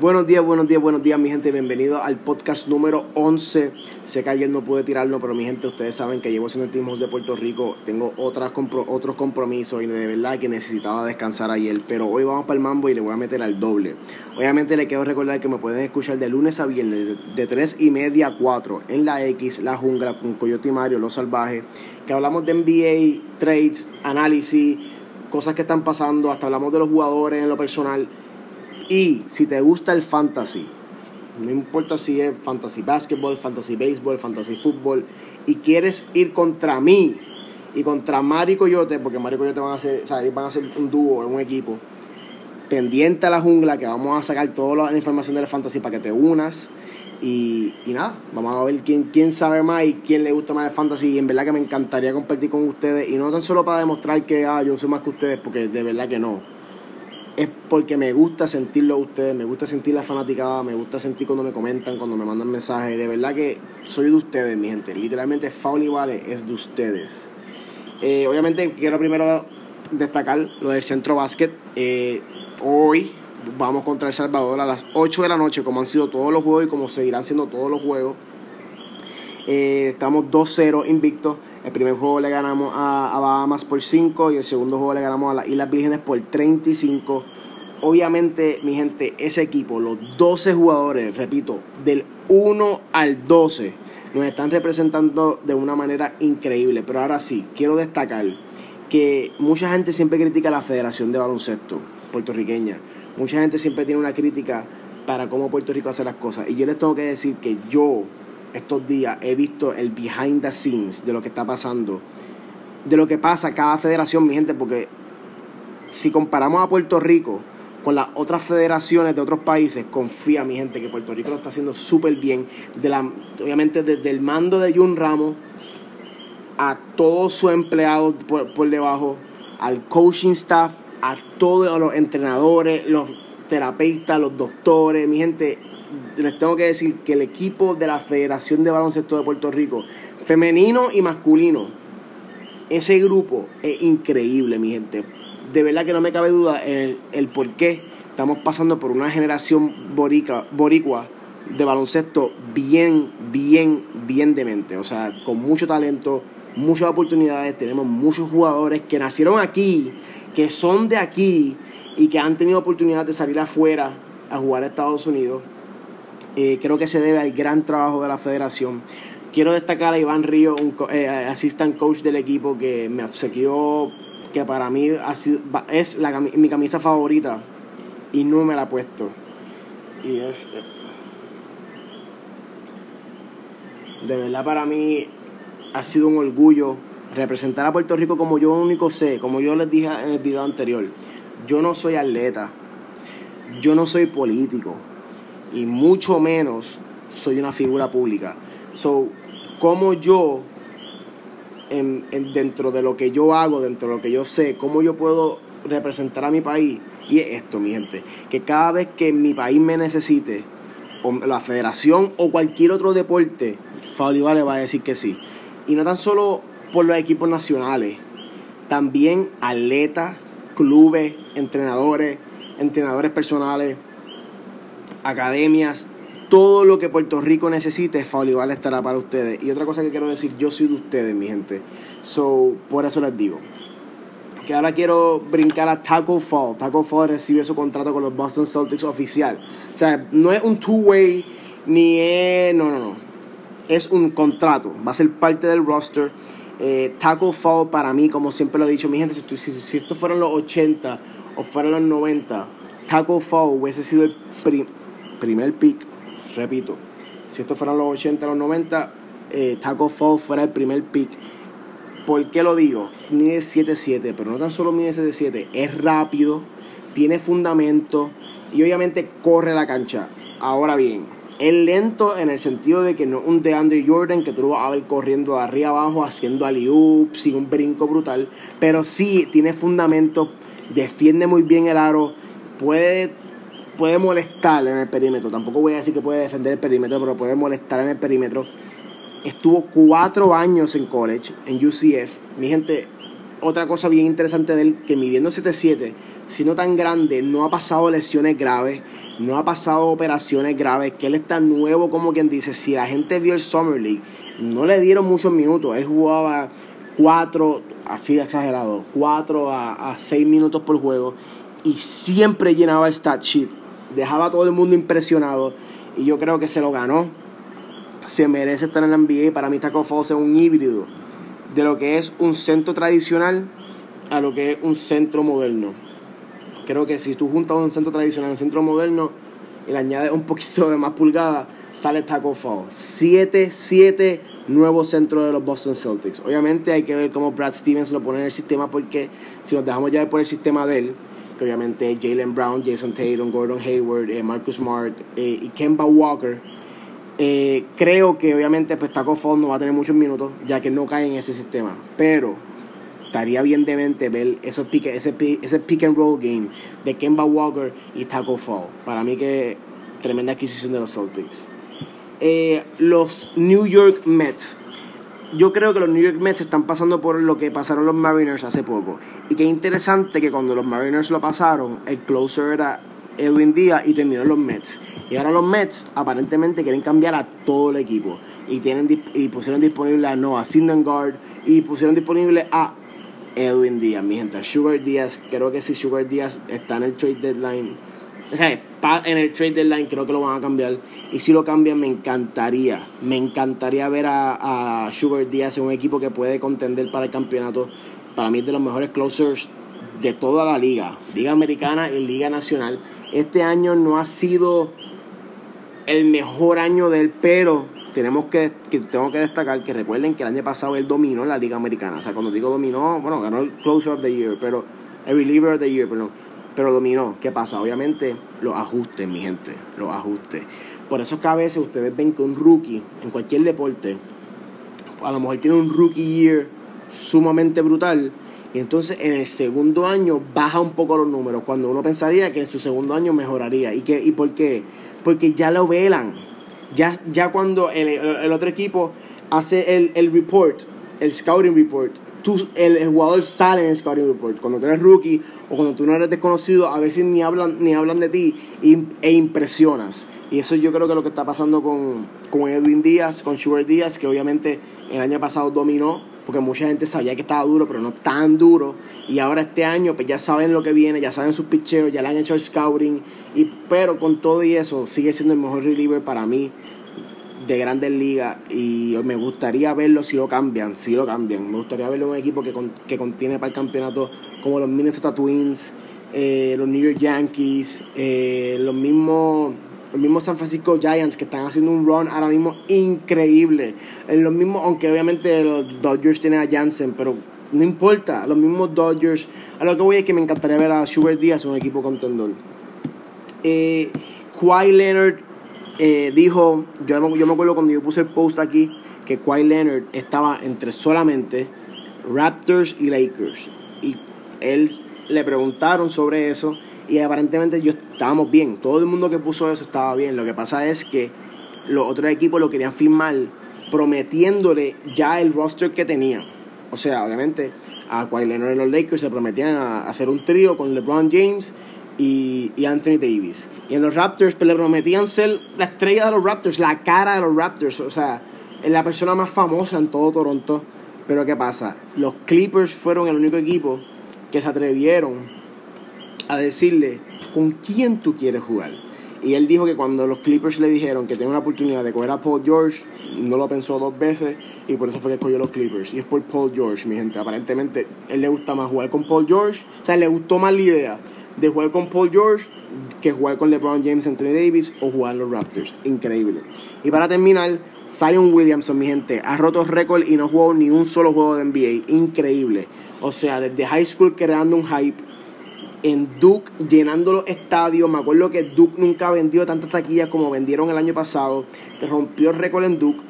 Buenos días, buenos días, buenos días, mi gente. Bienvenido al podcast número 11. Sé que ayer no pude tirarlo, pero mi gente, ustedes saben que llevo haciendo el Team de Puerto Rico. Tengo otras otros compromisos y de verdad que necesitaba descansar ayer. Pero hoy vamos para el mambo y le voy a meter al doble. Obviamente le quiero recordar que me pueden escuchar de lunes a viernes de 3 y media a 4 en la X, La Jungla, con Coyote Mario, Los Salvajes. Que hablamos de NBA, trades, análisis, cosas que están pasando. Hasta hablamos de los jugadores en lo personal y si te gusta el fantasy, no importa si es fantasy basketball, fantasy baseball, fantasy fútbol, y quieres ir contra mí y contra Mario Coyote, porque Mario Coyote van a hacer, o sea, van a hacer un dúo, un equipo, pendiente a la jungla, que vamos a sacar toda la información del fantasy para que te unas. Y, y, nada, vamos a ver quién, quién sabe más y quién le gusta más el fantasy. Y en verdad que me encantaría compartir con ustedes. Y no tan solo para demostrar que ah, yo soy más que ustedes, porque de verdad que no es porque me gusta sentirlo a ustedes, me gusta sentir la fanaticada, me gusta sentir cuando me comentan, cuando me mandan mensajes. De verdad que soy de ustedes, mi gente. Literalmente, Faul y Vale es de ustedes. Eh, obviamente, quiero primero destacar lo del centro básquet. Eh, hoy vamos contra El Salvador a las 8 de la noche, como han sido todos los juegos y como seguirán siendo todos los juegos. Eh, estamos 2-0 invictos. El primer juego le ganamos a, Bahamas por 5 y el segundo juego le ganamos a las Islas Vírgenes por 35. Obviamente, mi gente, ese equipo, los 12 jugadores, repito, del 1 al 12, nos están representando de una manera increíble. Pero ahora sí, quiero destacar que mucha gente siempre critica a la Federación de Baloncesto puertorriqueña. Mucha gente siempre tiene una crítica para cómo Puerto Rico hace las cosas. Y yo les tengo que decir que yo estos días he visto el behind the scenes de lo que está pasando, de lo que pasa cada federación, mi gente, porque si comparamos a Puerto Rico con las otras federaciones de otros países, confía mi gente que Puerto Rico lo está haciendo súper bien, de la, obviamente desde el mando de Jun Ramos a todos sus empleados por, por debajo, al coaching staff, a todos los entrenadores, los terapeutas, los doctores, mi gente, les tengo que decir que el equipo de la Federación de Baloncesto de Puerto Rico, femenino y masculino, ese grupo es increíble, mi gente. De verdad que no me cabe duda el, el por qué estamos pasando por una generación borica, boricua de baloncesto bien, bien, bien demente. O sea, con mucho talento, muchas oportunidades. Tenemos muchos jugadores que nacieron aquí, que son de aquí y que han tenido oportunidad de salir afuera a jugar a Estados Unidos. Eh, creo que se debe al gran trabajo de la federación. Quiero destacar a Iván Río, un eh, assistant coach del equipo, que me obsequió, que para mí es mi camisa favorita y no me la ha puesto. Y es esto. De verdad para mí ha sido un orgullo representar a Puerto Rico como yo único sé, como yo les dije en el video anterior. Yo no soy atleta, yo no soy político, y mucho menos soy una figura pública. So, como yo, en, dentro de lo que yo hago, dentro de lo que yo sé, cómo yo puedo representar a mi país, y es esto, mi gente, que cada vez que mi país me necesite, o la federación o cualquier otro deporte, Fabio le va a decir que sí. Y no tan solo por los equipos nacionales, también atletas, clubes, entrenadores, entrenadores personales, academias, todo lo que Puerto Rico necesite, Faulival estará para ustedes. Y otra cosa que quiero decir, yo soy de ustedes, mi gente. So, por eso les digo. Que ahora quiero brincar a Taco Fall. Taco Fall recibe su contrato con los Boston Celtics oficial. O sea, no es un two-way, ni es. No, no, no. Es un contrato. Va a ser parte del roster. Eh, Taco Fall, para mí, como siempre lo he dicho, mi gente, si, si, si esto los 80 o fueron los 90, Taco Fall hubiese sido el primer pick, repito, si esto fueran los 80, los 90, eh, Taco Fall fuera el primer pick. ¿Por qué lo digo? Mide 7-7, pero no tan solo mide 7-7, es rápido, tiene fundamento y obviamente corre la cancha. Ahora bien, es lento en el sentido de que no un DeAndre Jordan que tú lo vas a ver corriendo de arriba abajo, haciendo alley-oop, sin un brinco brutal, pero sí tiene fundamento, defiende muy bien el aro, puede puede molestar en el perímetro. Tampoco voy a decir que puede defender el perímetro, pero puede molestar en el perímetro. Estuvo cuatro años en college, en UCF. Mi gente, otra cosa bien interesante de él, que midiendo 7'7, siendo tan grande, no ha pasado lesiones graves, no ha pasado operaciones graves, que él está nuevo, como quien dice, si la gente vio el Summer League, no le dieron muchos minutos, él jugaba 4, así de exagerado, 4 a, a 6 minutos por juego, y siempre llenaba el stat sheet, dejaba a todo el mundo impresionado, y yo creo que se lo ganó, se merece estar en la NBA, para mí Taco Fall es un híbrido de lo que es un centro tradicional a lo que es un centro moderno. Creo que si tú juntas un centro tradicional y un centro moderno y le añades un poquito de más pulgada, sale Taco Fall. 7-7 nuevos centros de los Boston Celtics. Obviamente hay que ver cómo Brad Stevens lo pone en el sistema porque si nos dejamos llevar por el sistema de él, que obviamente Jalen Brown, Jason Tatum, Gordon Hayward, eh, Marcus Smart eh, y Kemba Walker, eh, creo que obviamente pues, Taco Fall no va a tener muchos minutos, ya que no cae en ese sistema. Pero estaría bien de mente ver esos pick, ese, ese pick and roll game de Kemba Walker y Taco Fall. Para mí que tremenda adquisición de los Celtics. Los New York Mets. Yo creo que los New York Mets están pasando por lo que pasaron los Mariners hace poco. Y qué interesante que cuando los Mariners lo pasaron, el closer era Edwin Díaz y terminó los Mets. Y ahora los Mets aparentemente quieren cambiar a todo el equipo. Y, tienen, y pusieron disponible a Noah Syndergaard y pusieron disponible a Edwin Díaz, mi gente. Sugar Díaz, creo que si Sugar Díaz está en el trade deadline, o sea, en el trade deadline creo que lo van a cambiar. Y si lo cambian, me encantaría, me encantaría ver a, a Sugar Díaz en un equipo que puede contender para el campeonato. Para mí es de los mejores closers de toda la liga, liga americana y liga nacional. Este año no ha sido el mejor año del pero tenemos que, que, tengo que destacar que recuerden que el año pasado él dominó la liga americana. O sea, cuando digo dominó, bueno, ganó el Closer of the Year, pero el Reliever of the Year, pero, pero dominó. ¿Qué pasa? Obviamente los ajustes, mi gente, los ajustes. Por eso es que a veces ustedes ven que un rookie en cualquier deporte, a lo mejor tiene un rookie year sumamente brutal, y entonces en el segundo año baja un poco los números, cuando uno pensaría que en su segundo año mejoraría. ¿Y, qué, y por qué? Porque ya lo velan. Ya, ya cuando el, el otro equipo hace el, el, report, el scouting report, tú, el, jugador sale en el scouting report. Cuando tú eres rookie o cuando tú no eres desconocido, a veces ni hablan, ni hablan de ti e impresionas. Y eso yo creo que es lo que está pasando con, con Edwin Díaz, con Sugar Díaz, que obviamente el año pasado dominó porque mucha gente sabía que estaba duro, pero no tan duro. Y ahora este año, pues ya saben lo que viene, ya saben sus picheos, ya le han hecho el scouting. Y, pero con todo y eso, sigue siendo el mejor reliever para mí de grandes ligas. Y me gustaría verlo si lo cambian, si lo cambian. Me gustaría verlo en un equipo que, que contiene para el campeonato como los Minnesota Twins, eh, los New York Yankees, eh, los mismos los mismos San Francisco Giants que están haciendo un run ahora mismo increíble. Los mismos, aunque obviamente los Dodgers tienen a Jansen, pero no importa, los mismos Dodgers. A lo que voy es que me encantaría ver a Schubert Díaz un equipo contendor. Eh, Kawhi Leonard eh, dijo, yo, yo me acuerdo cuando yo puse el post aquí, que Kawhi Leonard estaba entre solamente Raptors y Lakers. Y él le preguntaron sobre eso y aparentemente yo estábamos bien. Todo el mundo que puso eso estaba bien. Lo que pasa es que los otros equipos lo querían firmar prometiéndole ya el roster que tenían. O sea, obviamente a Kawhi Leonard y los Lakers se prometían a hacer un trío con LeBron James y, y, Anthony Davis. Y en los Raptors pues, le prometían ser la estrella de los Raptors, la cara de los Raptors. O sea, la persona más famosa en todo Toronto. Pero ¿qué pasa? Los Clippers fueron el único equipo que se atrevieron a decirle con quién tú quieres jugar. Y él dijo que cuando los Clippers le dijeron que tenía una oportunidad de coger a Paul George, no lo pensó dos veces y por eso fue que escogió los Clippers. Y es por Paul George, mi gente. Aparentemente, él le gusta más jugar con Paul George. O sea, le gustó más la idea de jugar con Paul George que jugar con LeBron James, Anthony Davis o jugar los Raptors. Increíble. Y para terminar, Zion Williamson, mi gente, ha roto récord y no jugó ni un solo juego de NBA. Increíble. O sea, desde high school creando un hype en Duke llenando los estadios. Me acuerdo que Duke nunca ha vendido tantas taquillas como vendieron el año pasado. Rompió el récord en Duke.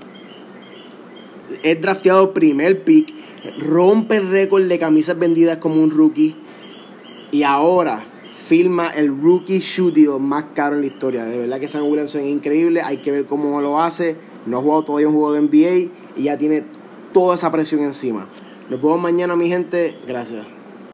Es drafteado primer pick. Rompe el récord de camisas vendidas como un rookie. Y ahora firma el rookie deal más caro en la historia. De verdad que Sam Williamson es increíble. Hay que ver cómo lo hace. No ha jugado todavía un juego de NBA y ya tiene toda esa presión encima. Nos vemos mañana, mi gente. Gracias.